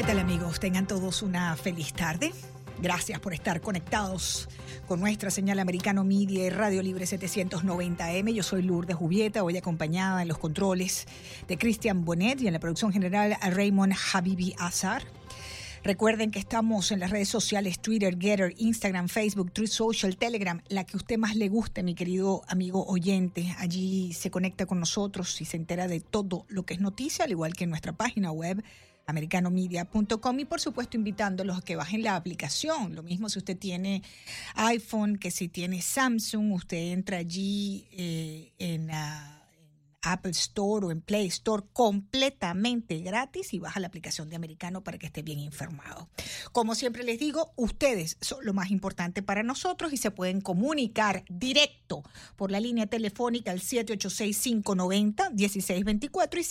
¿Qué tal amigos? Tengan todos una feliz tarde. Gracias por estar conectados con nuestra señal americano media y Radio Libre 790M. Yo soy Lourdes Jubieta, hoy acompañada en los controles de Cristian Bonet y en la producción general Raymond Habibi Azar. Recuerden que estamos en las redes sociales Twitter, Getter, Instagram, Facebook, Truth Social, Telegram, la que usted más le guste, mi querido amigo oyente. Allí se conecta con nosotros y se entera de todo lo que es noticia, al igual que en nuestra página web americanomedia.com y por supuesto invitándolos a que bajen la aplicación. Lo mismo si usted tiene iPhone que si tiene Samsung, usted entra allí eh, en... Uh, Apple Store o en Play Store completamente gratis y baja la aplicación de Americano para que esté bien informado. Como siempre les digo, ustedes son lo más importante para nosotros y se pueden comunicar directo por la línea telefónica al 786-590-1624 y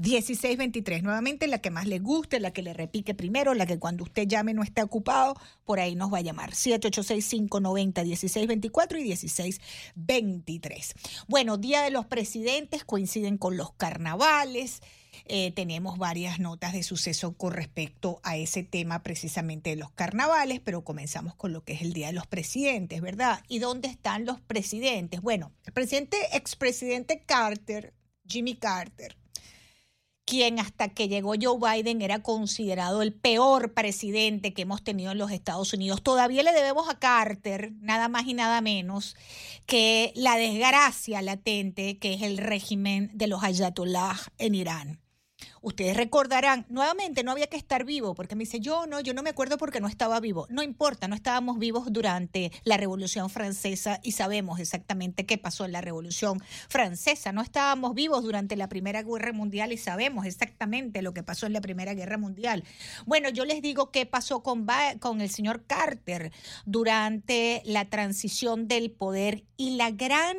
786-590-1623. Nuevamente la que más le guste, la que le repique primero, la que cuando usted llame no esté ocupado, por ahí nos va a llamar. 786-590-1624 y 1623. Bueno, Día de los Presidentes coinciden con los carnavales. Eh, tenemos varias notas de suceso con respecto a ese tema precisamente de los carnavales, pero comenzamos con lo que es el Día de los Presidentes, ¿verdad? ¿Y dónde están los presidentes? Bueno, el presidente, expresidente Carter, Jimmy Carter, quien hasta que llegó Joe Biden era considerado el peor presidente que hemos tenido en los Estados Unidos. Todavía le debemos a Carter nada más y nada menos que la desgracia latente que es el régimen de los ayatollah en Irán. Ustedes recordarán, nuevamente no había que estar vivo, porque me dice, yo no, yo no me acuerdo porque no estaba vivo. No importa, no estábamos vivos durante la Revolución Francesa y sabemos exactamente qué pasó en la Revolución Francesa. No estábamos vivos durante la Primera Guerra Mundial y sabemos exactamente lo que pasó en la Primera Guerra Mundial. Bueno, yo les digo qué pasó con, con el señor Carter durante la transición del poder y la gran,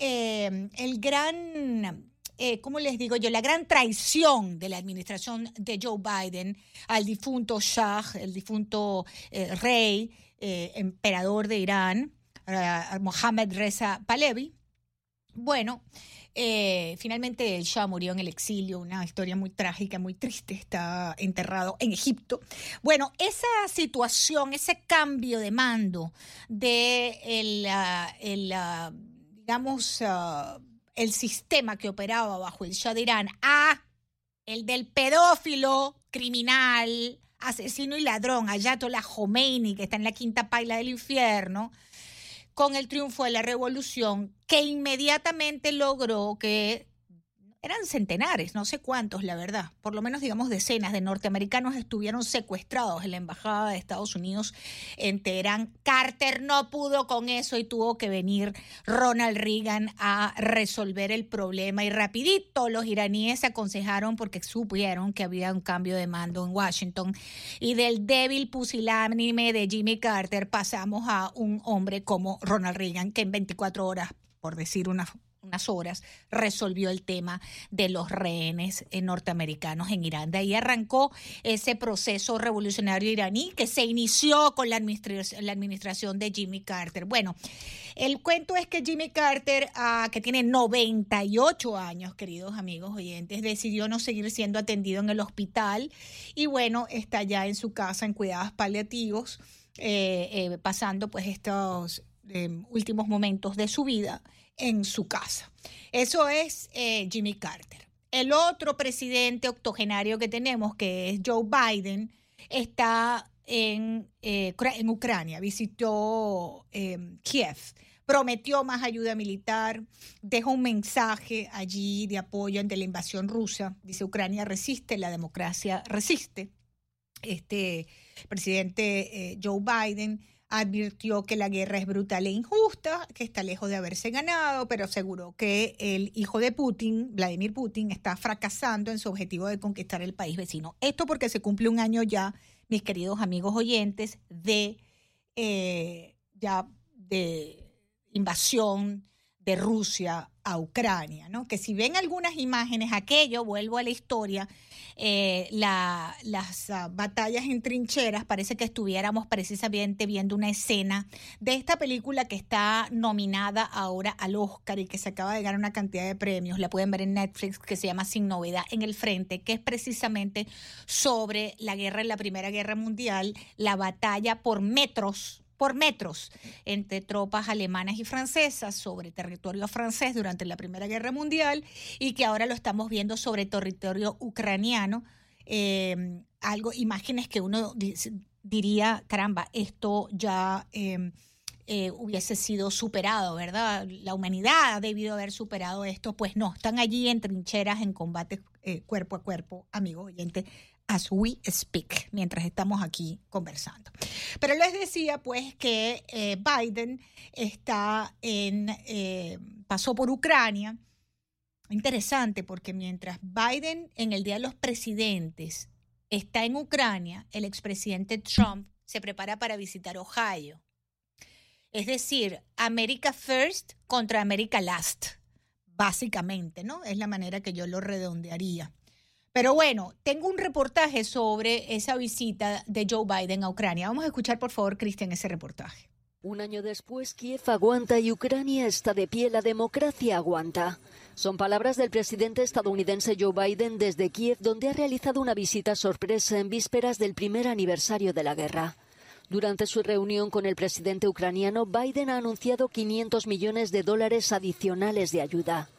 eh, el gran eh, ¿cómo les digo yo? La gran traición de la administración de Joe Biden al difunto Shah, el difunto eh, rey, eh, emperador de Irán, Mohammed Reza Pahlavi. Bueno, finalmente el Shah murió en el exilio, una historia muy trágica, muy triste, está enterrado en Egipto. Bueno, esa situación, ese cambio de mando de el, el digamos, ah, el sistema que operaba bajo el Shah de Irán a el del pedófilo, criminal, asesino y ladrón, Ayatollah Khomeini, que está en la quinta paila del infierno, con el triunfo de la revolución, que inmediatamente logró que eran centenares, no sé cuántos, la verdad, por lo menos digamos decenas de norteamericanos estuvieron secuestrados en la embajada de Estados Unidos en Teherán. Carter no pudo con eso y tuvo que venir Ronald Reagan a resolver el problema. Y rapidito los iraníes se aconsejaron porque supieron que había un cambio de mando en Washington. Y del débil pusilánime de Jimmy Carter pasamos a un hombre como Ronald Reagan que en 24 horas por decir una unas horas, resolvió el tema de los rehenes eh, norteamericanos en Irán. De ahí arrancó ese proceso revolucionario iraní que se inició con la administración, la administración de Jimmy Carter. Bueno, el cuento es que Jimmy Carter, ah, que tiene 98 años, queridos amigos oyentes, decidió no seguir siendo atendido en el hospital y bueno, está ya en su casa en cuidados paliativos, eh, eh, pasando pues estos últimos momentos de su vida en su casa. Eso es eh, Jimmy Carter. El otro presidente octogenario que tenemos, que es Joe Biden, está en, eh, Ucrania, visitó em, Kiev, prometió más ayuda militar, dejó un mensaje allí de apoyo ante la invasión rusa. Dice, Ucrania resiste, la democracia resiste. Este presidente eh, Joe Biden advirtió que la guerra es brutal e injusta, que está lejos de haberse ganado, pero aseguró que el hijo de Putin, Vladimir Putin, está fracasando en su objetivo de conquistar el país vecino. Esto porque se cumple un año ya, mis queridos amigos oyentes, de eh, ya de invasión de Rusia a Ucrania, ¿no? Que si ven algunas imágenes, aquello, vuelvo a la historia, eh, las ah, batallas en trincheras, parece que estuviéramos precisamente viendo una escena de esta película que está nominada ahora al Oscar y que se acaba de ganar una cantidad de premios, la pueden ver en Netflix, que se llama Sin Novedad en el Frente, que es precisamente sobre la guerra en la Primera Guerra Mundial, la batalla por metros por metros entre tropas alemanas y francesas sobre territorio francés durante la Primera Guerra Mundial y que ahora lo estamos viendo sobre territorio ucraniano. Em, algo, imágenes que uno diría, caramba, esto ya em, eh, hubiese sido superado, ¿verdad? La humanidad ha debido haber superado esto, pues no, están allí en trincheras, en combate eh, cuerpo a cuerpo, amigo oyente, as we speak, mientras estamos aquí conversando. Pero les decía pues que eh, Biden está en, eh, pasó por Ucrania. Interesante porque mientras Biden en el Día de los Presidentes está en Ucrania, el expresidente Trump se prepara para visitar Ohio. Es decir, America First contra America Last, básicamente, ¿no? Es la manera que yo lo redondearía. Pero bueno, tengo un reportaje sobre esa visita de Joe Biden a Ucrania. Vamos a escuchar, por favor, Cristian, ese reportaje. Un año después, Kiev aguanta y Ucrania está de pie, la democracia aguanta. Son palabras del presidente estadounidense Joe Biden desde Kiev, donde ha realizado una visita sorpresa en vísperas del primer aniversario de la guerra. Durante su reunión con el presidente ucraniano, Biden ha anunciado 500 millones de dólares adicionales de ayuda.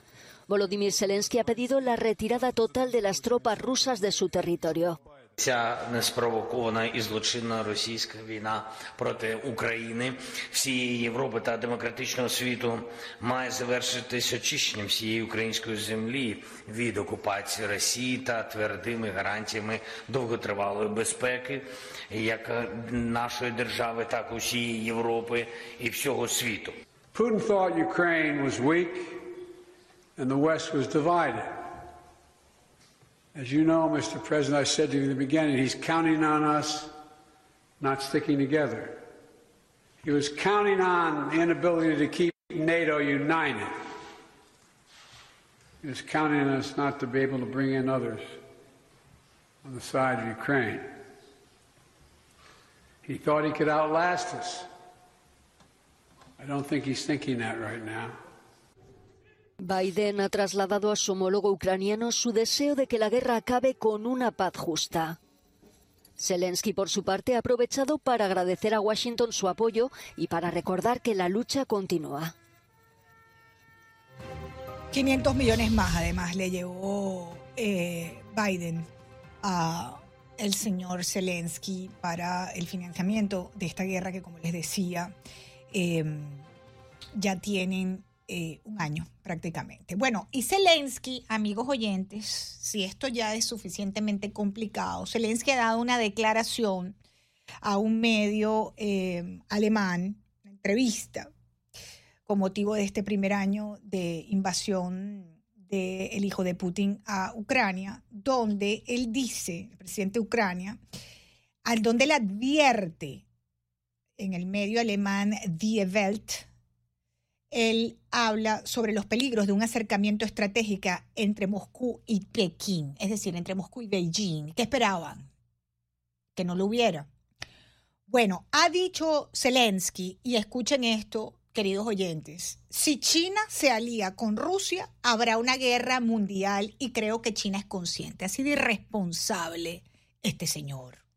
Volodymyr Zelensky ha pedido la retirada total de las tropas rusas de su territorio. Ця неспровокована і злочинна російська війна проти України, всієї Європи та демократичного світу має завершитись очищенням всієї української землі від окупації Росії та твердими гарантіями довготривалої безпеки, як нашої держави, так і усієї Європи і всього світу. Putin thought Ukraine was weak and the West was divided. As you know, Mr. President, I said to you in the beginning, he's counting on us not sticking together. He was counting on the inability to keep NATO united. He was counting on us not to be able to bring in others on the side of Ukraine. He thought he could outlast us. I don't think he's thinking that right now. Biden ha trasladado a su homólogo ucraniano su deseo de que la guerra acabe con una paz justa. Zelensky, por su parte, ha aprovechado para agradecer a Washington su apoyo y para recordar que la lucha continúa. 500 millones más, además, le llevó eh, Biden a el señor Zelensky para el financiamiento de esta guerra que, como les decía, eh, ya tienen eh, un año prácticamente. Bueno, y Zelensky, amigos oyentes, si esto ya es suficientemente complicado, Zelensky ha dado una declaración a un medio eh, alemán, una entrevista, con motivo de este primer año de invasión del hijo de Putin a Ucrania, donde él dice, el presidente de Ucrania, al donde él advierte en el medio alemán Die Welt, él habla sobre los peligros de un acercamiento estratégico entre Moscú y Pekín, es decir, entre Moscú y Beijing. ¿Qué esperaban? Que no lo hubiera. Bueno, ha dicho Zelensky, y escuchen esto, queridos oyentes, si China se alía con Rusia, habrá una guerra mundial y creo que China es consciente. Ha sido irresponsable este señor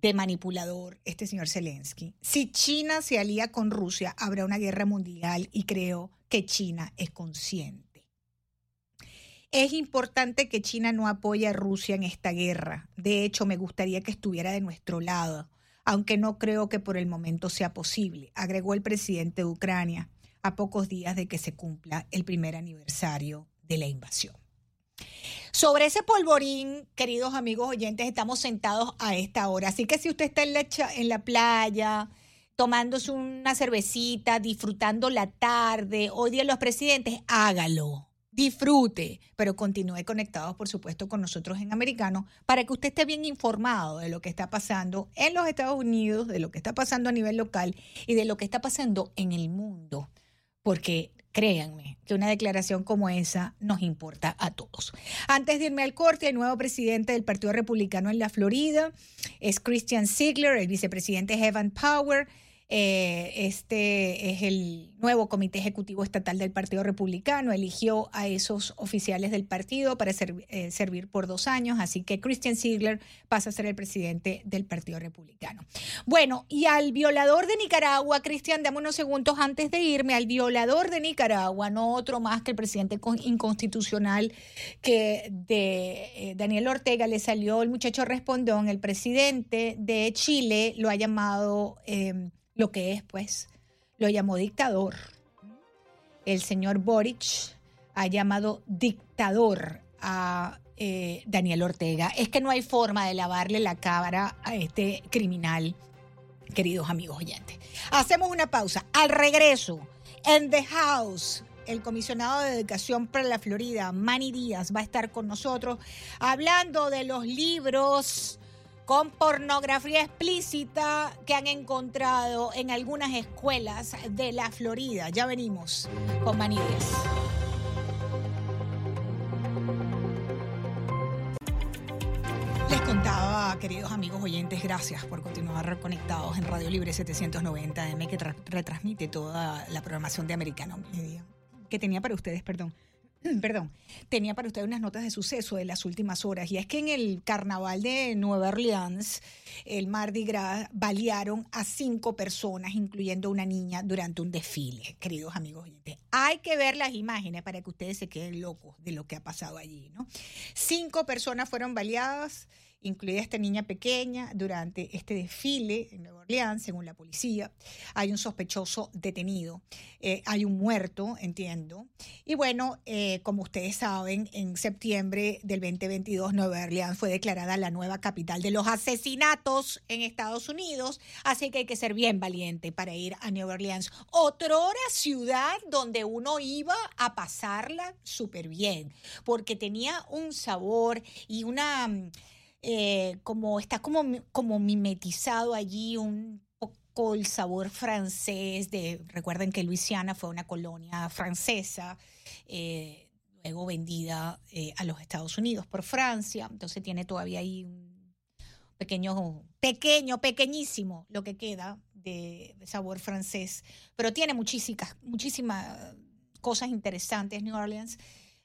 de manipulador este señor Zelensky. Si China se alía con Rusia, habrá una guerra mundial y creo que China es consciente. Es importante que China no apoye a Rusia en esta guerra. De hecho, me gustaría que estuviera de nuestro lado, aunque no creo que por el momento sea posible, agregó el presidente de Ucrania a pocos días de que se cumpla el primer aniversario de la invasión. Sobre ese polvorín, queridos amigos oyentes, estamos sentados a esta hora. Así que si usted está en la, en la playa, tomándose una cervecita, disfrutando la tarde, hoy día los presidentes, hágalo. Disfrute, pero continúe conectados, por supuesto, con nosotros en Americano para que usted esté bien informado de lo que está pasando en los Estados Unidos, de lo que está pasando a nivel local y de lo que está pasando en el mundo. Porque Créanme que una declaración como esa nos importa a todos. Antes de irme al corte, el nuevo presidente del Partido Republicano en la Florida es Christian Ziegler, el vicepresidente Evan Power eh, este es el nuevo Comité Ejecutivo Estatal del Partido Republicano. Eligió a esos oficiales del partido para eh, servir por dos años, así que Christian Ziegler pasa a ser el presidente del Partido Republicano. Bueno, y al violador de Nicaragua, Cristian, dame unos segundos antes de irme, al violador de Nicaragua, no otro más que el presidente inconstitucional que de eh, Daniel Ortega le salió el muchacho respondón, el presidente de Chile lo ha llamado em, lo que es, pues, lo llamó dictador. El señor Boric ha llamado dictador a eh, Daniel Ortega. Es que no hay forma de lavarle la cara a este criminal, queridos amigos oyentes. Hacemos una pausa. Al regreso, en The House, el comisionado de Educación para la Florida, Manny Díaz, va a estar con nosotros hablando de los libros con pornografía explícita que han encontrado en algunas escuelas de la Florida. Ya venimos con Manides. Les contaba, queridos amigos oyentes, gracias por continuar conectados en Radio Libre 790M que retransmite toda la programación de Americano Media, que tenía para ustedes, perdón. perdón, tenía para usted unas notas de suceso de las últimas horas. Y es que en el carnaval de Nueva Orleans, el Mardi Gras, balearon a cinco personas, incluyendo una niña, durante un desfile, queridos amigos Hay que ver las imágenes para que ustedes se queden locos de lo que ha pasado allí, ¿no? Cinco personas fueron baleadas incluida esta niña pequeña, durante este desfile en Nueva Orleans, según la policía. Hay un sospechoso detenido, eh, hay un muerto, entiendo. Y bueno, eh, como ustedes saben, en septiembre del 2022 Nueva Orleans fue declarada la nueva capital de los asesinatos en Estados Unidos, así que hay que ser bien valiente para ir a Nueva Orleans, otra ciudad donde uno iba a pasarla súper bien, porque tenía un sabor y una eh, como está como, como mimetizado allí un poco el sabor francés de, recuerden que Luisiana fue una colonia francesa, eh, luego vendida eh, a los Estados Unidos por Francia, entonces tiene todavía ahí un pequeño, pequeño, pequeñísimo lo que queda de, sabor francés, pero tiene muchísimas, muchísimas cosas interesantes New Orleans.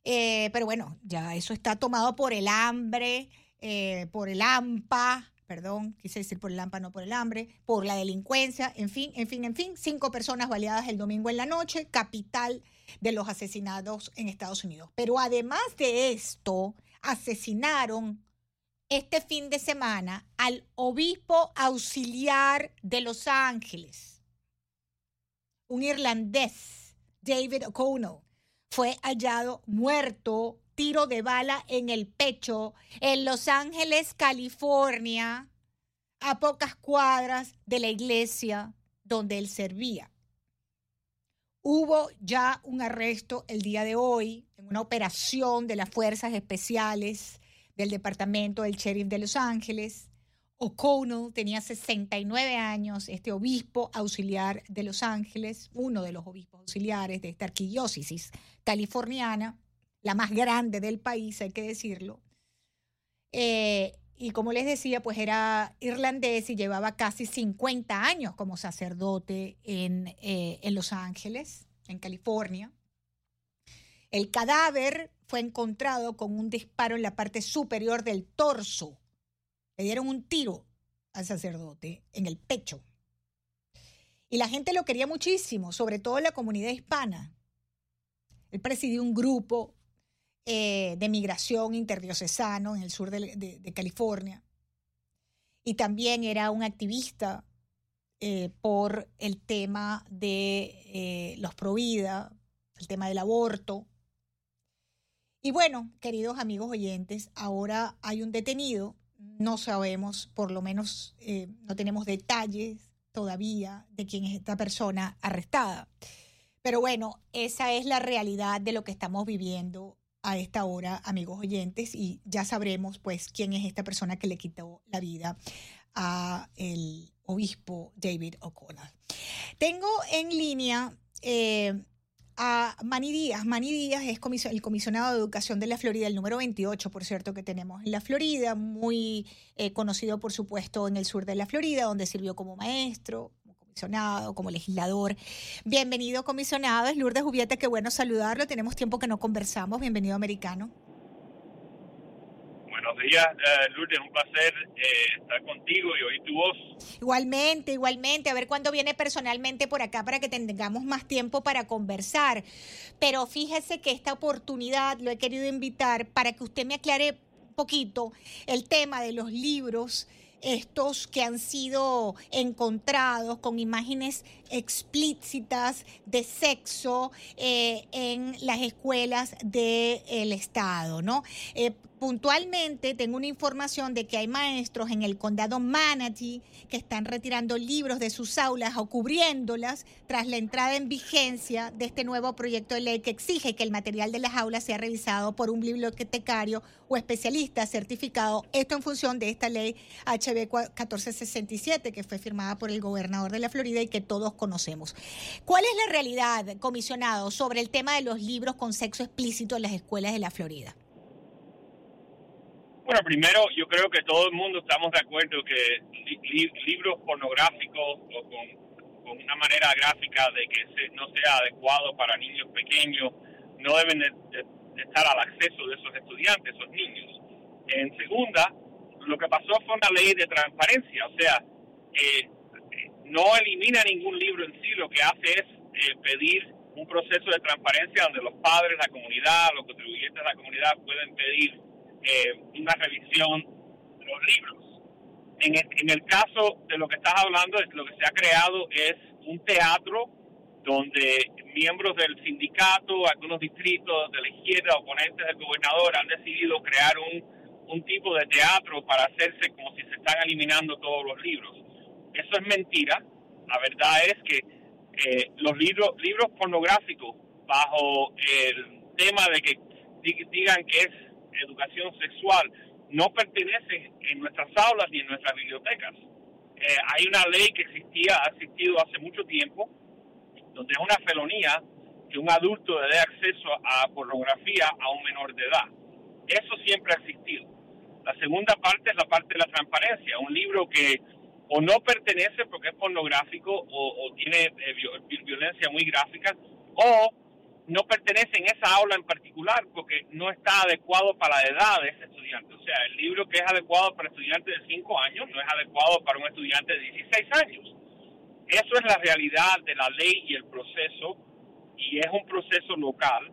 pero bueno, ya eso está tomado por el hambre, eh, por el AMPA, perdón, quise decir por el AMPA, no por el hambre, por la delincuencia, en fin, en fin, en fin, cinco personas baleadas el domingo en la noche, capital de los asesinados en Estados Unidos. Pero además de esto, asesinaron este fin de semana al obispo auxiliar de Los Ángeles, un irlandés, David O'Connell, fue hallado muerto tiro de bala en el pecho en Los Ángeles, California, a pocas cuadras de la iglesia donde él servía. Hubo ya un arresto el día de hoy en una operación de las fuerzas especiales del departamento del sheriff de Los Ángeles. O'Connell tenía 69 años, este obispo auxiliar de Los Ángeles, uno de los obispos auxiliares de esta arquidiócesis californiana, la más grande del país, hay que decirlo. Eh, y como les decía, pues era irlandés y llevaba casi 50 años como sacerdote en, eh, en Los Ángeles, en California. El cadáver fue encontrado con un disparo en la parte superior del torso. Le dieron un tiro al sacerdote en el pecho. Y la gente lo quería muchísimo, sobre todo la comunidad hispana. Él presidió un grupo eh, de migración interdiocesano en el sur de, California. Y también era un activista eh, por el tema de eh, los provida, el tema del aborto. Y bueno, queridos amigos oyentes, ahora hay un detenido, no sabemos, por lo menos no tenemos detalles todavía de quién es esta persona arrestada. Pero bueno, esa es la realidad de lo que estamos viviendo a esta hora, amigos oyentes, y ya sabremos pues quién es esta persona que le quitó la vida a el obispo David O'Connell. Tengo en línea eh, a Manny Díaz. Manny Díaz es el comisionado de educación de la Florida, el número 28, por cierto, que tenemos en la Florida, muy eh, conocido, por supuesto, en el sur de la Florida, donde sirvió como maestro, comisionado, como legislador. Bienvenido, comisionado. Es Lourdes Jubiete, qué bueno saludarlo. Tenemos tiempo que no conversamos. Bienvenido, americano buenos días, eh, Lourdes. Un placer eh, estar contigo y oír tu voz. Igualmente, igualmente. A ver cuándo viene personalmente por acá para que tengamos más tiempo para conversar. Pero fíjese que esta oportunidad lo he querido invitar para que usted me aclare un poquito el tema de los libros estos que han sido encontrados con imágenes explícitas de sexo eh, en las escuelas del Estado, ¿no? Eh, puntualmente tengo una información de que hay maestros en el condado Manatee que están retirando libros de sus aulas o cubriéndolas tras la entrada en vigencia de este nuevo proyecto de ley que exige que el material de las aulas sea revisado por un bibliotecario o especialista certificado. Esto en función de esta ley HB 1467 que fue firmada por el gobernador de la Florida y que todos conocemos. ¿Cuál es la realidad, comisionado, sobre el tema de los libros con sexo explícito en las escuelas de la Florida? Bueno, primero yo creo que todo el mundo estamos de acuerdo que libros pornográficos o con, una manera gráfica de que no sea adecuado para niños pequeños no deben de, estar al acceso de esos estudiantes, esos niños. En segunda, lo que pasó fue una ley de transparencia, o sea, eh, no elimina ningún libro en sí, lo que hace es eh, pedir un proceso de transparencia donde los padres, la comunidad, los contribuyentes de la comunidad pueden pedir eh, una revisión de los libros. En el, caso de lo que estás hablando, lo que se ha creado es un teatro donde miembros del sindicato, algunos distritos de la izquierda, oponentes del gobernador, han decidido crear un, un tipo de teatro para hacerse como si se están eliminando todos los libros. Eso es mentira. La verdad es que eh, los libros, libros pornográficos, bajo el tema de que digan que es educación sexual no pertenece en nuestras aulas ni en nuestras bibliotecas. Eh, hay una ley que existía, ha existido hace mucho tiempo, donde es una felonía que un adulto le dé acceso a pornografía a un menor de edad. Eso siempre ha existido. La segunda parte es la parte de la transparencia, un libro que o no pertenece porque es pornográfico o, tiene eh, violencia muy gráfica, o no pertenece en esa aula en particular porque no está adecuado para la edad de ese estudiante. O sea, el libro que es adecuado para estudiantes de 5 años no es adecuado para un estudiante de 16 años. Eso es la realidad de la ley y el proceso, y es un proceso local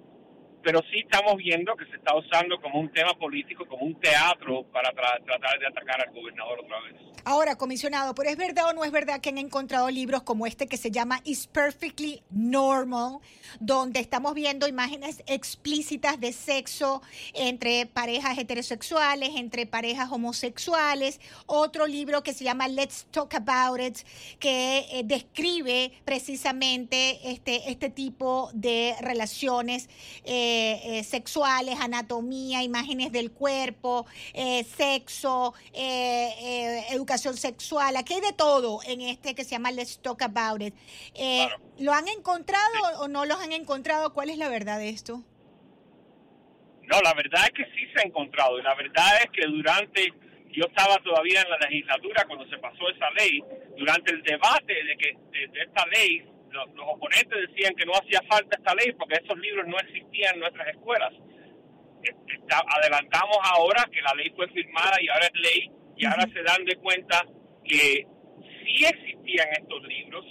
pero sí estamos viendo que se está usando como un tema político, como un teatro para tratar de atacar al gobernador otra vez. Ahora, comisionado, ¿pero es verdad o no es verdad que han encontrado libros como este que se llama Is Perfectly Normal, donde estamos viendo imágenes explícitas de sexo entre parejas heterosexuales, entre parejas homosexuales? Otro libro que se llama Let's Talk About It, que eh, describe precisamente este, este tipo de relaciones. Eh, eh, sexuales, anatomía, imágenes del cuerpo, sexo, eh, educación sexual. Aquí hay de todo en este que se llama Let's Talk About It. ¿Lo han encontrado o no los han encontrado? ¿Cuál es la verdad de esto? No, la verdad es que sí se ha encontrado. Y la verdad es que durante, yo estaba todavía en la legislatura cuando se pasó esa ley, durante el debate de que de esta ley los, oponentes decían que no hacía falta esta ley porque esos libros no existían en nuestras escuelas. adelantamos ahora que la ley fue firmada y ahora es ley y ahora se dan de cuenta que sí existían estos libros,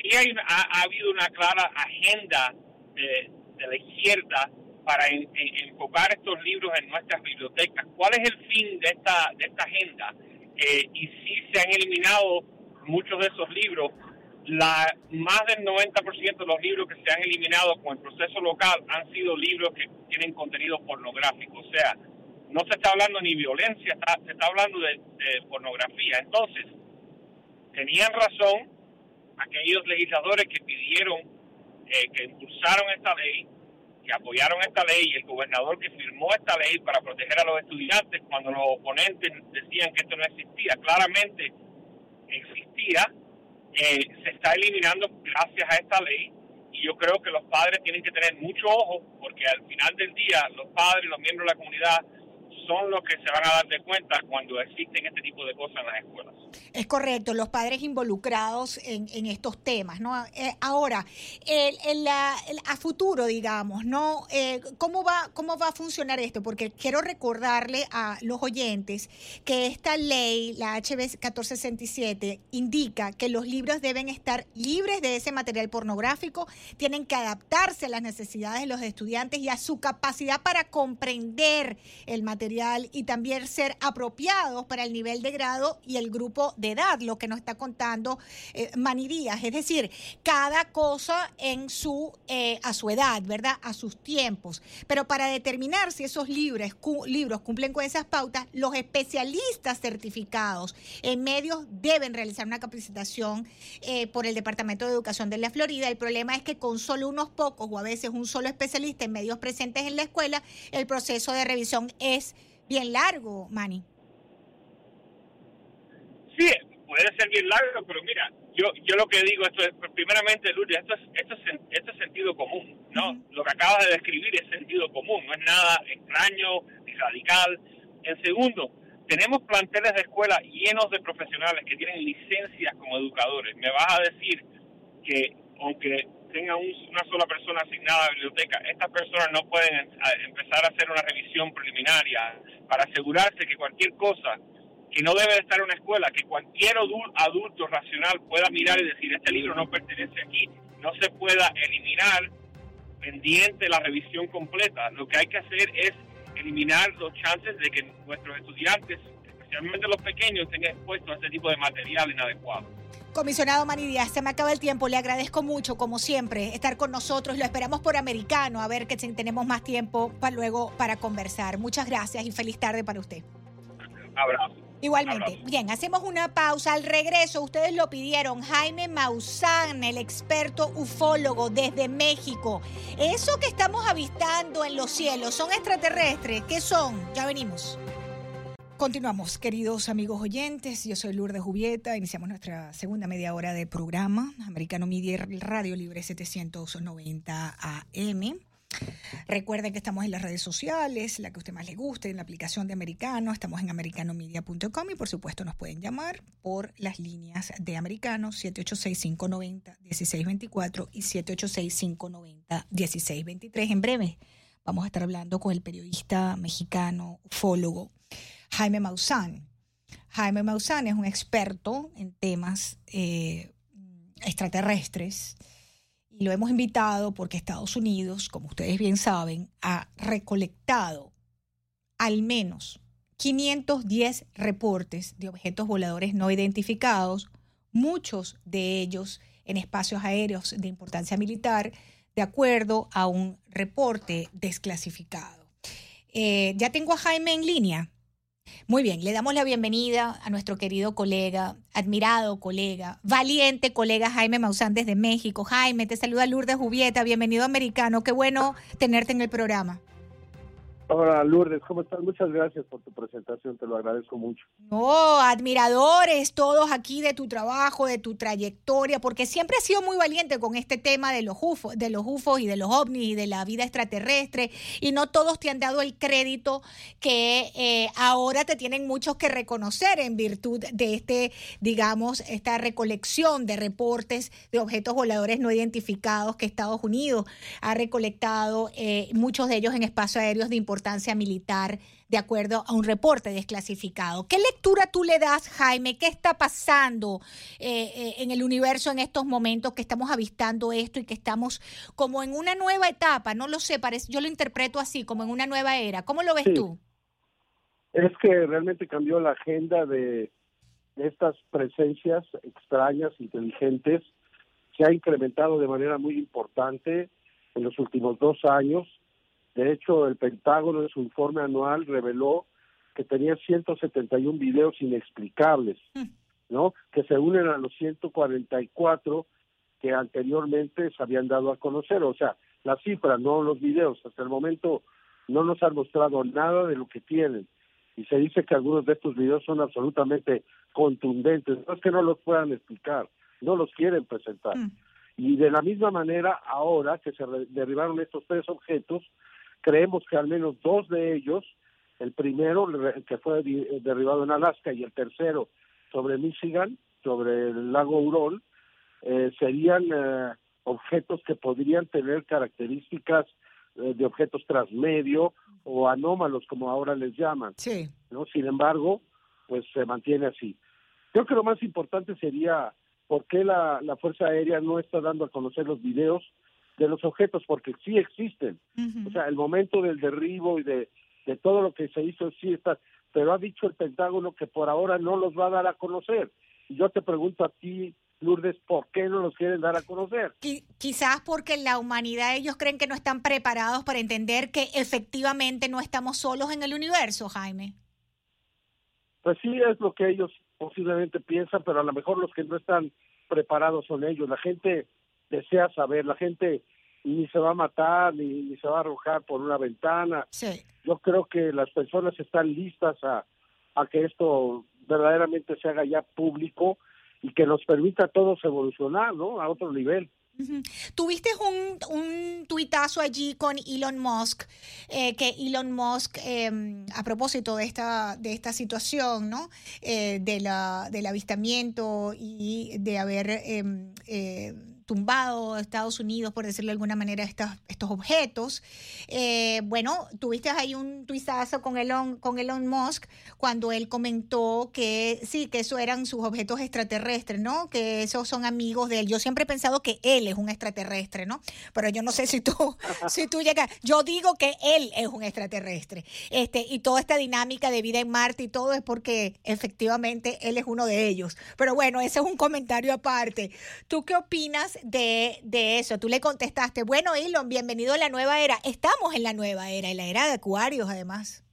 sí hay, ha, habido una clara agenda de, la izquierda para enfocar estos libros en nuestras bibliotecas. ¿Cuál es el fin de esta, de esta agenda? Eh, y sí se han eliminado muchos de esos libros la, más del 90% de los libros que se han eliminado con el proceso local han sido libros que tienen contenido pornográfico. O sea, no se está hablando ni violencia, se está hablando de, pornografía. Entonces, tenían razón aquellos legisladores que pidieron, eh, que impulsaron esta ley, que apoyaron esta ley y el gobernador que firmó esta ley para proteger a los estudiantes cuando los oponentes decían que esto no existía. Claramente existía eh, se está eliminando gracias a esta ley y yo creo que los padres tienen que tener mucho ojo porque al final del día los padres, los miembros de la comunidad son los que se van a dar de cuenta cuando existen este tipo de cosas en las escuelas. Es correcto, los padres involucrados en, estos temas, ¿no? Eh, ahora, el, a futuro, digamos, ¿no? Eh, ¿cómo, va, ¿Cómo va a funcionar esto? Porque quiero recordarle a los oyentes que esta ley, la HB 1467, indica que los libros deben estar libres de ese material pornográfico, tienen que adaptarse a las necesidades de los estudiantes y a su capacidad para comprender el material y también ser apropiados para el nivel de grado y el grupo de edad, lo que nos está contando eh, Manirías. Es decir, cada cosa en su, eh, a su edad, ¿verdad? A sus tiempos. Pero para determinar si esos libros, cumplen con esas pautas, los especialistas certificados en medios deben realizar una capacitación eh, por el Departamento de Educación de la Florida. El problema es que con solo unos pocos o a veces un solo especialista en medios presentes en la escuela, el proceso de revisión es bien largo, Manny. Sí, puede ser bien largo, pero mira, yo yo lo que digo, esto es, primeramente, Lourdes, esto es, esto es, esto es sentido común, ¿no? Lo que acabas de describir es sentido común, no es nada extraño ni radical. En segundo, tenemos planteles de escuela llenos de profesionales que tienen licencias como educadores. Me vas a decir que, aunque tenga una sola persona asignada a la biblioteca, estas personas no pueden empezar a hacer una revisión preliminaria para asegurarse que cualquier cosa que no debe estar en una escuela, que cualquier adulto racional pueda mirar y decir, este libro no pertenece aquí, no se pueda eliminar pendiente la revisión completa. Lo que hay que hacer es eliminar los chances de que nuestros estudiantes, especialmente los pequeños, estén expuestos a este tipo de material inadecuado. Comisionado Díaz, se me acaba el tiempo. Le agradezco mucho, como siempre, estar con nosotros. Lo esperamos por americano, a ver que tenemos más tiempo para luego para conversar. Muchas gracias y feliz tarde para usted. Abrazo. Igualmente. Bien, hacemos una pausa. Al regreso, ustedes lo pidieron. Jaime Maussan, el experto ufólogo desde México. Eso que estamos avistando en los cielos, ¿son extraterrestres? ¿Qué son? Ya venimos. Continuamos, queridos amigos oyentes. Yo soy Lourdes Jubieta. Iniciamos nuestra segunda media hora de programa, Americano Media Radio Libre 790 AM. Recuerden que estamos en las redes sociales, la que a usted más le guste, en la aplicación de Americano, estamos en americanomedia.com y por supuesto nos pueden llamar por las líneas de Americano 786-590-1624 y 786-590-1623. En breve vamos a estar hablando con el periodista mexicano, ufólogo Jaime Maussan. Jaime Maussan es un experto en temas eh, extraterrestres y lo hemos invitado porque Estados Unidos, como ustedes bien saben, ha recolectado al menos 510 reportes de objetos voladores no identificados, muchos de ellos en espacios aéreos de importancia militar, de acuerdo a un reporte desclasificado. Eh, ya tengo a Jaime en línea. Muy bien, le damos la bienvenida a nuestro querido colega, admirado colega, valiente colega Jaime Maussan desde México. Jaime, te saluda Lourdes Jubieta, bienvenido americano, qué bueno tenerte en el programa. Hola Lourdes, ¿cómo estás? Muchas gracias por tu presentación, te lo agradezco mucho. No, admiradores todos aquí de tu trabajo, de tu trayectoria, porque siempre has sido muy valiente con este tema de los UFOs, de los UFOs y de los ovnis y de la vida extraterrestre, y no todos te han dado el crédito que eh, ahora te tienen muchos que reconocer en virtud de este, digamos, esta recolección de reportes de objetos voladores no identificados que Estados Unidos ha recolectado, eh, muchos de ellos en espacios aéreos de importancia importancia militar de acuerdo a un reporte desclasificado. ¿Qué lectura tú le das, Jaime? ¿Qué está pasando eh, eh, en el universo en estos momentos que estamos avistando esto y que estamos como en una nueva etapa? No lo sé, parece, yo lo interpreto así, como en una nueva era. ¿Cómo lo ves tú? Es que realmente cambió la agenda de estas presencias extrañas, inteligentes, se ha incrementado de manera muy importante en los últimos dos años de hecho, el Pentágono en su informe anual reveló que tenía 171 videos inexplicables, hmm. ¿no? Que se unen a los 144 que anteriormente se habían dado a conocer. O sea, la cifra, no los videos. Hasta el momento no nos han mostrado nada de lo que tienen. Y se dice que algunos de estos videos son absolutamente contundentes. No es que no los puedan explicar, no los quieren presentar. Hmm. Y de la misma manera, ahora que se derribaron estos tres objetos, creemos que al menos dos de ellos, el primero que fue derribado en Alaska y el tercero sobre Michigan, sobre el lago Huron, eh, serían eh, objetos que podrían tener características eh, de objetos transmedio o anómalos, como ahora les llaman. Sí. ¿no? Sin embargo, pues se mantiene así. Creo que lo más importante sería por qué la, la Fuerza Aérea no está dando a conocer los videos de los objetos, porque sí existen. O sea, el momento del derribo y de, de todo lo que se hizo sí está, pero ha dicho el Pentágono que por ahora no los va a dar a conocer. Y yo te pregunto a ti, Lourdes, ¿por qué no los quieren dar a conocer? Quizás porque la humanidad ellos creen que no están preparados para entender que efectivamente no estamos solos en el universo, Jaime. Pues sí, es lo que ellos posiblemente piensan, pero a lo mejor los que no están preparados son ellos. La gente desea saber, la gente ni se va a matar, ni, ni se va a arrojar por una ventana. Sí. Yo creo que las personas están listas a, a que esto verdaderamente se haga ya público y que nos permita a todos evolucionar, ¿no? A otro nivel. Tuviste un, un tuitazo allí con Elon Musk, eh, que Elon Musk, em, a propósito de esta, de esta situación, ¿no? Eh, de la, del avistamiento y de haber em, eh, tumbado a Estados Unidos, por decirlo de alguna manera, estos, estos objetos. Eh, bueno, tuviste ahí un tuizazo con Elon, con Elon Musk cuando él comentó que sí, que eso eran sus objetos extraterrestres, ¿no? Que esos son amigos de él. Yo siempre he pensado que él es un extraterrestre, ¿no? Pero yo no sé si tú, si tú llegas. Yo digo que él es un extraterrestre. Este, y toda esta dinámica de vida en Marte y todo es porque efectivamente él es uno de ellos. Pero bueno, ese es un comentario aparte. ¿Tú qué opinas de, de eso? Tú le contestaste, bueno, Elon, bienvenido a la nueva era. Estamos en la nueva era, en la era de Acuarios, además.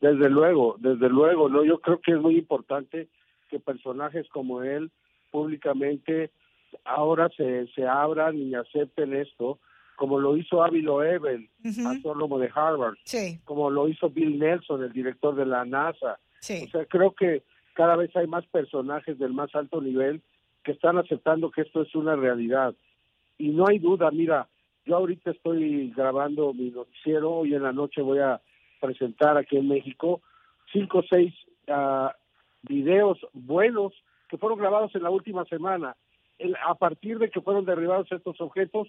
Desde luego, desde luego, ¿no? Yo creo que es muy importante que personajes como él públicamente ahora se, se abran y acepten esto, como lo hizo Ávilo Ebel, astrónomo de Harvard, sí. como lo hizo Bill Nelson, el director de la NASA. Sí. O sea, creo que cada vez hay más personajes del más alto nivel que están aceptando que esto es una realidad. Y no hay duda, mira, yo ahorita estoy grabando mi noticiero, hoy en la noche voy a presentar aquí en México cinco o seis uh, videos buenos que fueron grabados en la última semana. El, a partir de que fueron derribados estos objetos,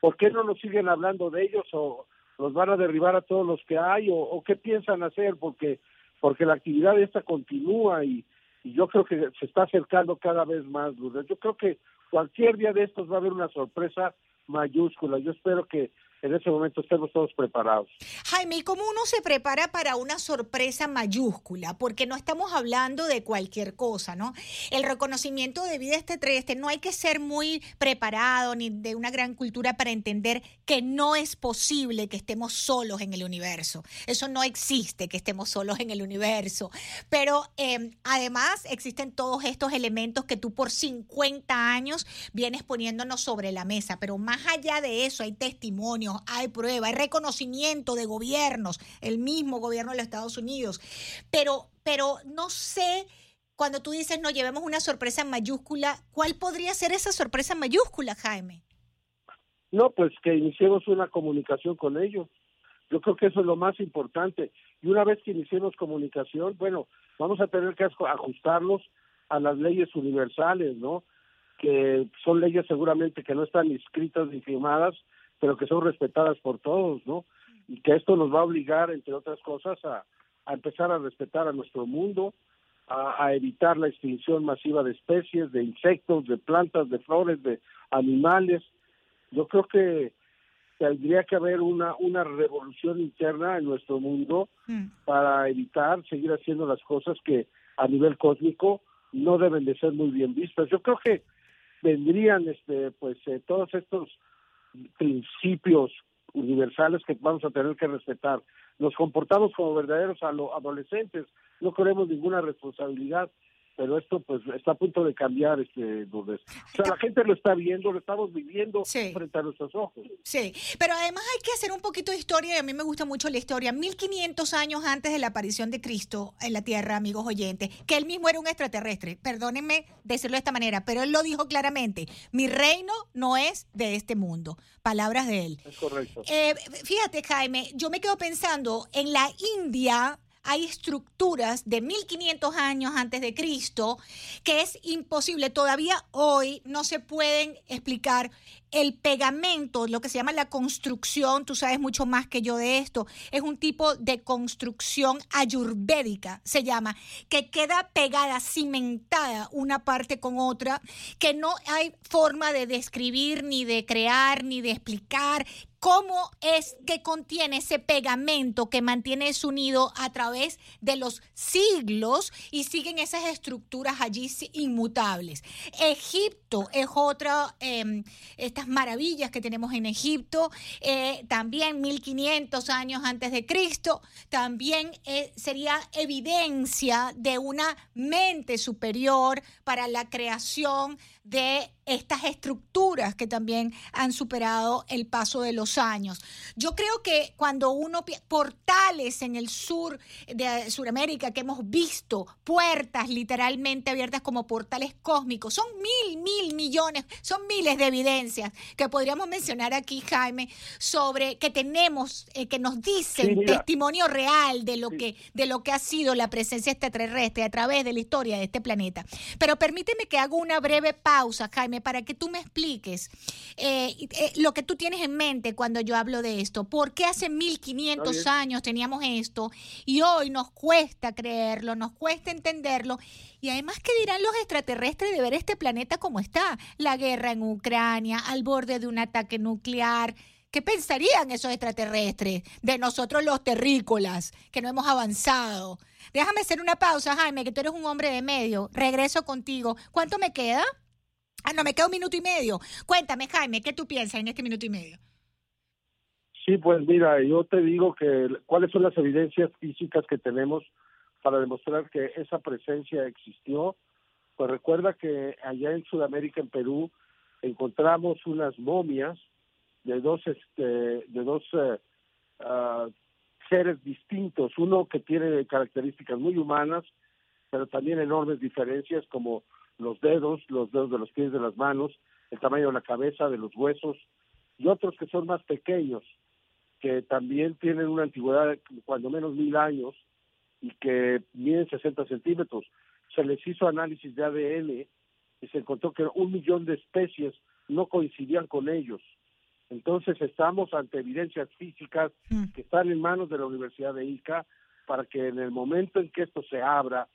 ¿por qué no nos siguen hablando de ellos o los van a derribar a todos los que hay o, o qué piensan hacer? Porque porque la actividad esta continúa y, y yo creo que se está acercando cada vez más, Lourdes. Yo creo que cualquier día de estos va a haber una sorpresa mayúscula. Yo espero que en ese momento estemos todos preparados. Jaime, ¿y cómo uno se prepara para una sorpresa mayúscula? Porque no estamos hablando de cualquier cosa, ¿no? El reconocimiento de vida extraterrestre, no hay que ser muy preparado ni de una gran cultura para entender que no es posible que estemos solos en el universo. Eso no existe, que estemos solos en el universo. Pero eh, además existen todos estos elementos que tú por 50 años vienes poniéndonos sobre la mesa. Pero más allá de eso, hay hay prueba, hay reconocimiento de gobiernos, el mismo gobierno de los Estados Unidos. Pero, pero no sé, cuando tú dices no llevemos una sorpresa mayúscula, ¿cuál podría ser esa sorpresa mayúscula, Jaime? No, pues que iniciemos una comunicación con ellos. Yo creo que eso es lo más importante. Y una vez que iniciemos comunicación, bueno, vamos a tener que ajustarlos a las leyes universales, ¿no? Que son leyes seguramente que no están inscritas ni firmadas, pero que son respetadas por todos, ¿no? Y que esto nos va a obligar, entre otras cosas, a, a empezar a respetar a nuestro mundo, a, a, evitar la extinción masiva de especies, de insectos, de plantas, de flores, de animales. Yo creo que tendría que haber una, una revolución interna en nuestro mundo mm. para evitar seguir haciendo las cosas que a nivel cósmico no deben de ser muy bien vistas. Yo creo que vendrían este pues eh, todos estos principios universales que vamos a tener que respetar. Nos comportamos como verdaderos adolescentes, no queremos ninguna responsabilidad. Pero esto pues está a punto de cambiar este Lourdes. O sea, la gente lo está viendo, lo estamos viviendo frente a nuestros ojos. Sí, pero además hay que hacer un poquito de historia y a mí me gusta mucho la historia. 1500 años antes de la aparición de Cristo en la Tierra, amigos oyentes, que él mismo era un extraterrestre. Perdónenme decirlo de esta manera, pero él lo dijo claramente, mi reino no es de este mundo. Palabras de él. Es correcto. Eh, fíjate, Jaime, yo me quedo pensando en la India hay estructuras de 1500 años antes de Cristo que es imposible, todavía hoy no se pueden explicar el pegamento, lo que se llama la construcción, tú sabes mucho más que yo de esto, es un tipo de construcción ayurvédica, se llama, que queda pegada, cimentada una parte con otra, que no hay forma de describir, ni de crear, ni de explicar, cómo es que contiene ese pegamento que mantiene su nido a través de los siglos y siguen esas estructuras allí inmutables. Egipto es otra, eh, estas maravillas que tenemos en Egipto, eh, también 1500 años antes de Cristo, también eh, sería evidencia de una mente superior para la creación de estas estructuras que también han superado el paso de los años. Yo creo que cuando uno portales en el sur de Sudamérica que hemos visto puertas literalmente abiertas como portales cósmicos, son mil, mil millones, son miles de evidencias que podríamos mencionar aquí, Jaime, sobre que tenemos, eh, que nos dicen testimonio real de lo que de lo que ha sido la presencia extraterrestre a través de la historia de este planeta. Pero permíteme que haga una breve pausa, Jaime para que tú me expliques eh, eh, lo que tú tienes en mente cuando yo hablo de esto. ¿Por qué hace 1500 años teníamos esto y hoy nos cuesta creerlo, nos cuesta entenderlo? Y además, ¿qué dirán los extraterrestres de ver este planeta como está? La guerra en Ucrania, al borde de un ataque nuclear. ¿Qué pensarían esos extraterrestres de nosotros los terrícolas, que no hemos avanzado? Déjame hacer una pausa, Jaime, que tú eres un hombre de medio. Regreso contigo. ¿Cuánto me queda? Ah, no, me queda un minuto y medio. Cuéntame, Jaime, ¿qué tú piensas en este minuto y medio? Sí, pues mira, yo te digo que cuáles son las evidencias físicas que tenemos para demostrar que esa presencia existió. Pues recuerda que allá en Sudamérica, en Perú, encontramos unas momias de dos, este, de dos ah, seres distintos, uno que tiene características muy humanas, pero también enormes diferencias como los dedos, los dedos de los pies de las manos, el tamaño de la cabeza, de los huesos, y otros que son más pequeños, que también tienen una antigüedad de cuando menos mil años y que miden 60 centímetros. Se les hizo análisis de ADN y se encontró que un millón de especies no coincidían con ellos. Entonces estamos ante evidencias físicas mm. que están en manos de la Universidad de Ica para que en el momento en que esto se abra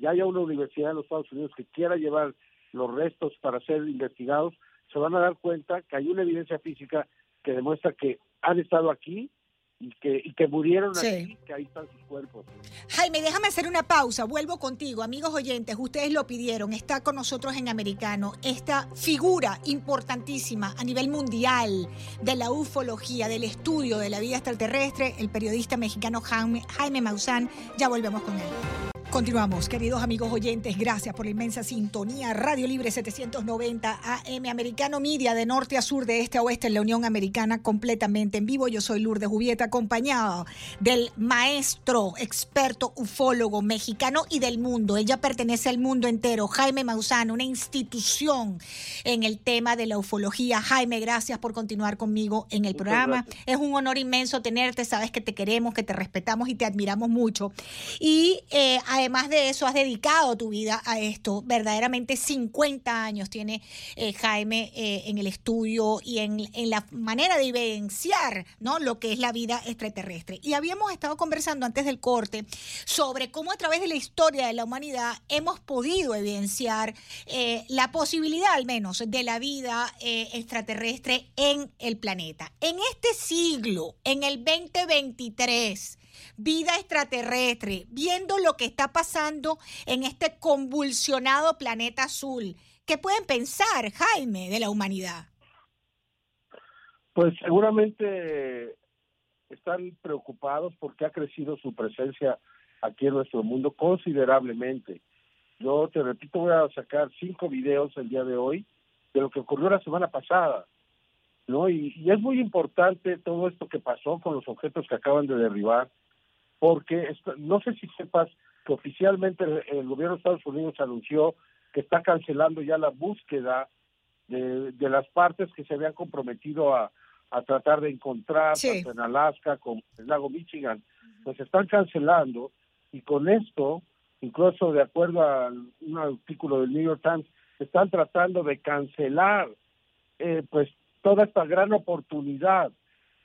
y haya una universidad en los Estados Unidos que quiera llevar los restos para ser investigados, se van a dar cuenta que hay una evidencia física que demuestra que han estado aquí y que, y que murieron aquí, que ahí están sus cuerpos. Jaime, déjame hacer una pausa, vuelvo contigo. Amigos oyentes, ustedes lo pidieron, está con nosotros en Americano esta figura importantísima a nivel mundial de la ufología, del estudio de la vida extraterrestre, el periodista mexicano Jaime, Jaime Maussan. Ya volvemos con él. Continuamos, queridos amigos oyentes, gracias por la inmensa sintonía. Radio Libre 790 AM Americano Media de norte a sur, de este a oeste en la Unión Americana, completamente en vivo. Yo soy Lourdes Jubieta, acompañado del maestro, experto ufólogo mexicano y del mundo. Ella pertenece al mundo entero, Jaime Maussan, una institución en el tema de la ufología. Jaime, gracias por continuar conmigo en el programa. Es un honor inmenso tenerte, sabes que te queremos, que te respetamos y te admiramos mucho. Y eh, además de eso, has dedicado tu vida a esto. Verdaderamente 50 años tiene eh, Jaime eh, en el estudio y en, la manera de evidenciar ¿no? lo que es la vida extraterrestre. Y habíamos estado conversando antes del corte sobre cómo a través de la historia de la humanidad hemos podido evidenciar eh, la posibilidad al menos de la vida extraterrestre en el planeta. En este siglo, en el 2023, vida extraterrestre, viendo lo que está pasando en este convulsionado planeta azul. ¿Qué pueden pensar, Jaime, de la humanidad? Pues seguramente están preocupados porque ha crecido su presencia aquí en nuestro mundo considerablemente. Yo te repito, voy a sacar cinco videos el día de hoy de lo que ocurrió la semana pasada. ¿no? Y, es muy importante todo esto que pasó con los objetos que acaban de derribar, porque no sé si sepas que oficialmente el, gobierno de Estados Unidos anunció que está cancelando ya la búsqueda de, de las partes que se habían comprometido a, a tratar de encontrar tanto en Alaska como en el lago Michigan, pues están cancelando y con esto, incluso de acuerdo a un artículo del New York Times, están tratando de cancelar eh, pues toda esta gran oportunidad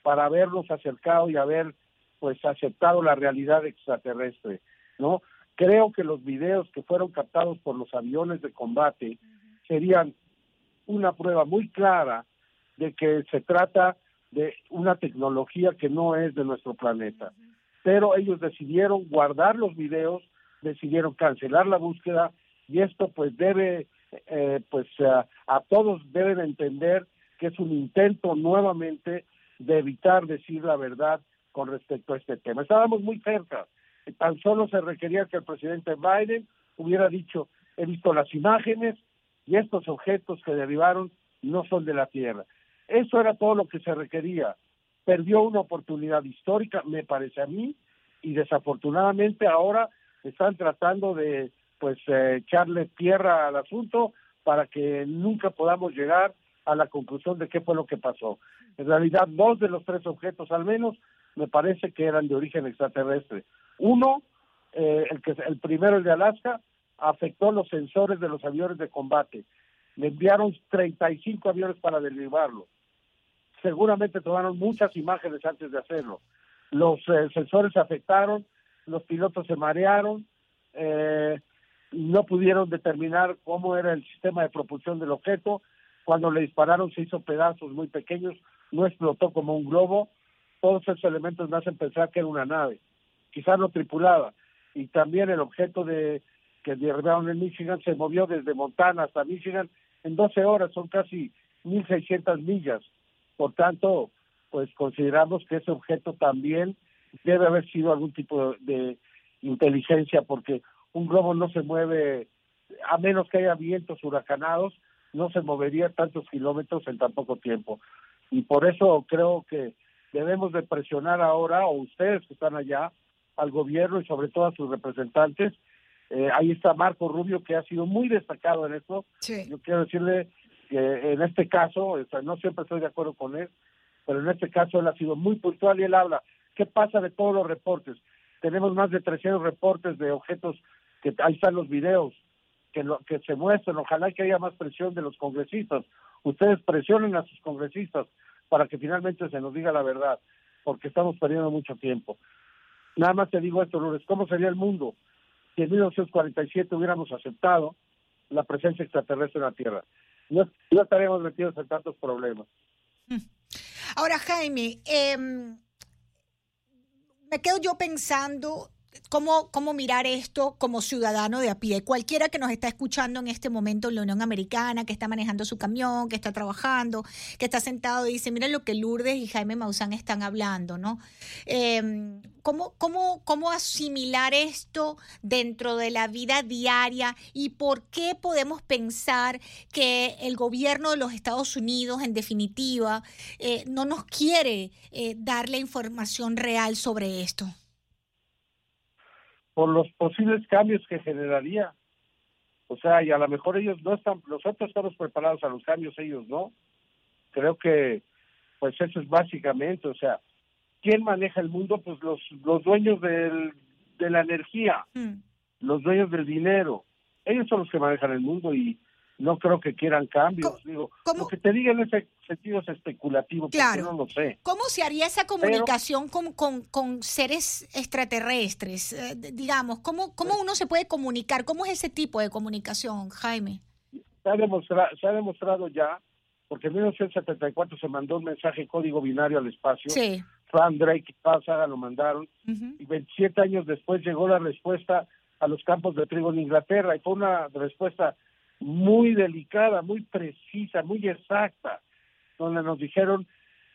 para habernos acercado y haber pues aceptado la realidad extraterrestre, ¿no? Creo que los videos que fueron captados por los aviones de combate serían una prueba muy clara de que se trata de una tecnología que no es de nuestro planeta. Pero ellos decidieron guardar los videos, decidieron cancelar la búsqueda y esto pues debe, eh, pues a todos deben entender que es un intento nuevamente de evitar decir la verdad con respecto a este tema. Estábamos muy cerca, tan solo se requería que el presidente Biden hubiera dicho, he visto las imágenes y estos objetos que derivaron no son de la Tierra. Eso era todo lo que se requería. Perdió una oportunidad histórica, me parece a mí, y desafortunadamente ahora están tratando de pues eh, echarle tierra al asunto para que nunca podamos llegar a la conclusión de qué fue lo que pasó. En realidad, dos de los tres objetos al menos me parece que eran de origen extraterrestre. Uno, eh, el que el primero el de Alaska, afectó los sensores de los aviones de combate. Le enviaron 35 aviones para derribarlo. Seguramente tomaron muchas imágenes antes de hacerlo. Los eh, sensores afectaron, los pilotos se marearon, eh, no pudieron determinar cómo era el sistema de propulsión del objeto cuando le dispararon se hizo pedazos muy pequeños, no explotó como un globo. Todos esos elementos me hacen pensar que era una nave, quizás no tripulada. Y también el objeto de que derribaron en Michigan se movió desde Montana hasta Michigan en 12 horas, son casi 1.600 millas. Por tanto, pues consideramos que ese objeto también debe haber sido algún tipo de inteligencia, porque un globo no se mueve a menos que haya vientos huracanados, no se movería tantos kilómetros en tan poco tiempo. Y por eso creo que debemos de presionar ahora, o ustedes que están allá, al gobierno y sobre todo a sus representantes. Eh, ahí está Marco Rubio, que ha sido muy destacado en esto. Yo quiero decirle que en este caso, no siempre estoy de acuerdo con él, pero en este caso él ha sido muy puntual y él habla. ¿Qué pasa de todos los reportes? Tenemos más de 300 reportes de objetos, que ahí están los videos, que, lo, que se muestren, ojalá que haya más presión de los congresistas. Ustedes presionen a sus congresistas para que finalmente se nos diga la verdad, porque estamos perdiendo mucho tiempo. Nada más te digo esto, Lourdes, ¿cómo sería el mundo si en 1947 hubiéramos aceptado la presencia extraterrestre en la Tierra? No, no estaríamos metidos en tantos problemas. Mm. Ahora, Jaime, eh, me quedo yo pensando cómo, cómo mirar esto como ciudadano de a pie. Cualquiera que nos está escuchando en este momento en la Unión Americana, que está manejando su camión, que está trabajando, que está sentado y dice, mira lo que Lourdes y Jaime Maussan están hablando, ¿no? Em, ¿cómo, cómo, ¿Cómo asimilar esto dentro de la vida diaria y por qué podemos pensar que el gobierno de los Estados Unidos, en definitiva, eh, no nos quiere eh, dar la información real sobre esto? Por los posibles cambios que generaría. O sea, y a lo mejor ellos no están, nosotros estamos preparados a los cambios, ellos no. Creo que, pues eso es básicamente, o sea, ¿quién maneja el mundo? Pues los, los dueños del, de la energía, mm. los dueños del dinero. Ellos son los que manejan el mundo y no creo que quieran cambios. Digo, lo que te diga en ese sentido es especulativo, claro. no lo sé. ¿Cómo se haría esa comunicación con, con, con, seres extraterrestres? Eh, digamos, ¿cómo, ¿cómo uno se puede comunicar? ¿Cómo es ese tipo de comunicación, Jaime? Se ha, demostrado, se ha demostrado ya, porque en 1974 se mandó un mensaje código binario al espacio. Sí. Frank Drake y Sagan lo mandaron, y 27 años después llegó la respuesta a los campos de trigo en Inglaterra, y fue una respuesta muy delicada, muy precisa, muy exacta, donde nos dijeron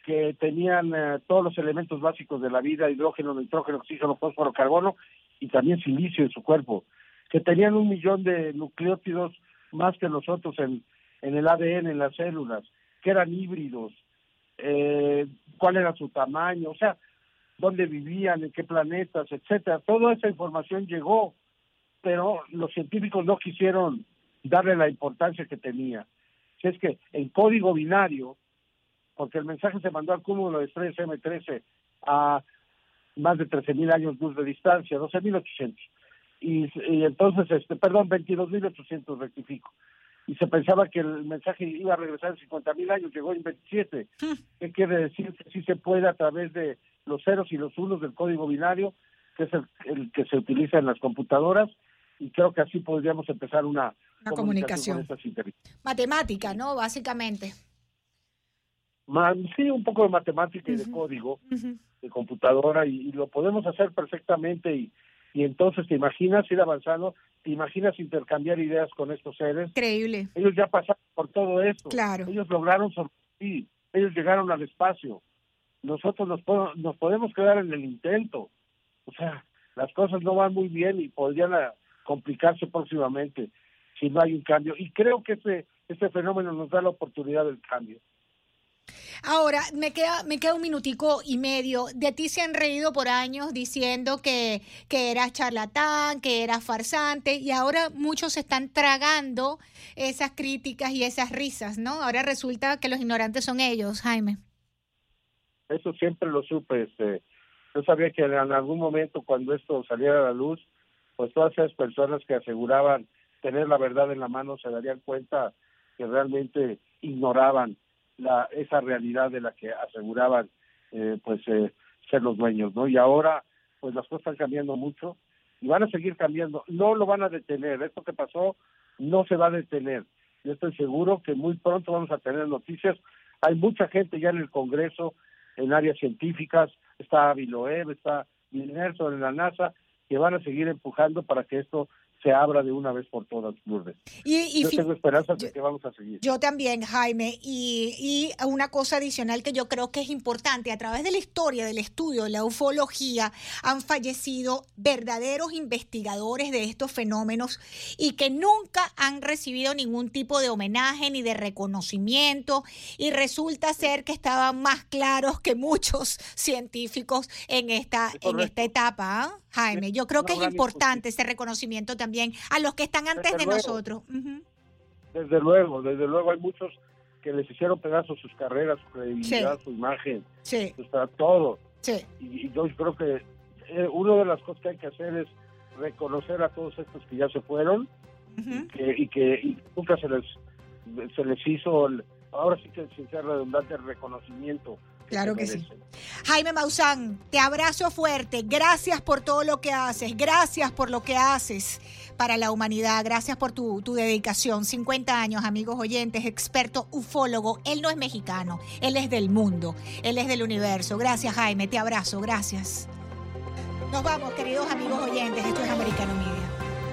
que tenían eh, todos los elementos básicos de la vida, hidrógeno, nitrógeno, oxígeno, fósforo, carbono y también silicio en su cuerpo. que tenían un millón de nucleótidos más que nosotros en, en el ADN, en las células, que eran híbridos, eh, cuál era su tamaño, o sea, dónde vivían, en qué planetas, etcétera. Toda esa información llegó, pero los científicos no quisieron darle la importancia que tenía. Si es que en código binario, porque el mensaje se mandó al cúmulo de estrellas M13 a más de 13.000 años luz de distancia, 12.800. Y, y entonces, este, perdón, 22.800 rectifico. Y se pensaba que el mensaje iba a regresar en 50.000 años, llegó en 27. ¿Qué quiere decir? Que sí se puede a través de los ceros y los unos del código binario, que es el, el que se utiliza en las computadoras, y creo que así podríamos empezar una, una comunicación. Matemática, ¿no? Básicamente. sí, un poco de matemática y de código, de computadora, y, lo podemos hacer perfectamente. Y, y entonces, ¿te imaginas ir avanzando? ¿Te imaginas intercambiar ideas con estos seres? Increíble. Ellos ya pasaron por todo esto. Claro. Ellos lograron sobrevivir. Ellos llegaron al espacio. Nosotros nos, nos podemos quedar en el intento. O sea, las cosas no van muy bien y podrían complicarse próximamente si no hay un cambio. Y creo que este, este fenómeno nos da la oportunidad del cambio. Ahora, me queda, me queda un minutico y medio. De ti se han reído por años diciendo que, que eras charlatán, que eras farsante, y ahora muchos están tragando esas críticas y esas risas, ¿no? Ahora resulta que los ignorantes son ellos, Jaime. Eso siempre lo supe. Este, yo sabía que en algún momento cuando esto saliera a la luz, pues todas esas personas que aseguraban tener la verdad en la mano se darían cuenta que realmente ignoraban la esa realidad de la que aseguraban eh, pues eh, ser los dueños no y ahora pues las cosas están cambiando mucho y van a seguir cambiando. No lo van a detener. Esto que pasó no se va a detener. Yo estoy seguro que muy pronto vamos a tener noticias. Hay mucha gente ya en el Congreso en áreas científicas está Viloev está Nelson en la NASA que van a seguir empujando para que esto se abra de una vez por todas, Lourdes. Y, yo tengo esperanza de que vamos a seguir. Yo también, Jaime. Y, y, una cosa adicional que yo creo que es importante, a través de la historia del estudio de la ufología, han fallecido verdaderos investigadores de estos fenómenos y que nunca han recibido ningún tipo de homenaje ni de reconocimiento. Y resulta ser que estaban más claros que muchos científicos en esta, en esta etapa, ¿ah? Jaime. Yo creo que es importante ese reconocimiento también a los que están antes de nosotros. Desde luego, desde luego hay muchos que les hicieron pedazos sus carreras, su credibilidad, su imagen, sí. todo. Sí. Y, yo creo que eh, una de las cosas que hay que hacer es reconocer a todos estos que ya se fueron y que, nunca se les se les hizo, ahora sí que sin ser redundante, el reconocimiento Claro que sí. Jaime Maussan, te abrazo fuerte. Gracias por todo lo que haces. Gracias por lo que haces para la humanidad. Gracias por tu, tu, dedicación. 50 años, amigos oyentes, experto ufólogo. Él no es mexicano, él es del mundo, él es del universo. Gracias, Jaime. Te abrazo. Gracias. Nos vamos, queridos amigos oyentes. Esto es Americano Media.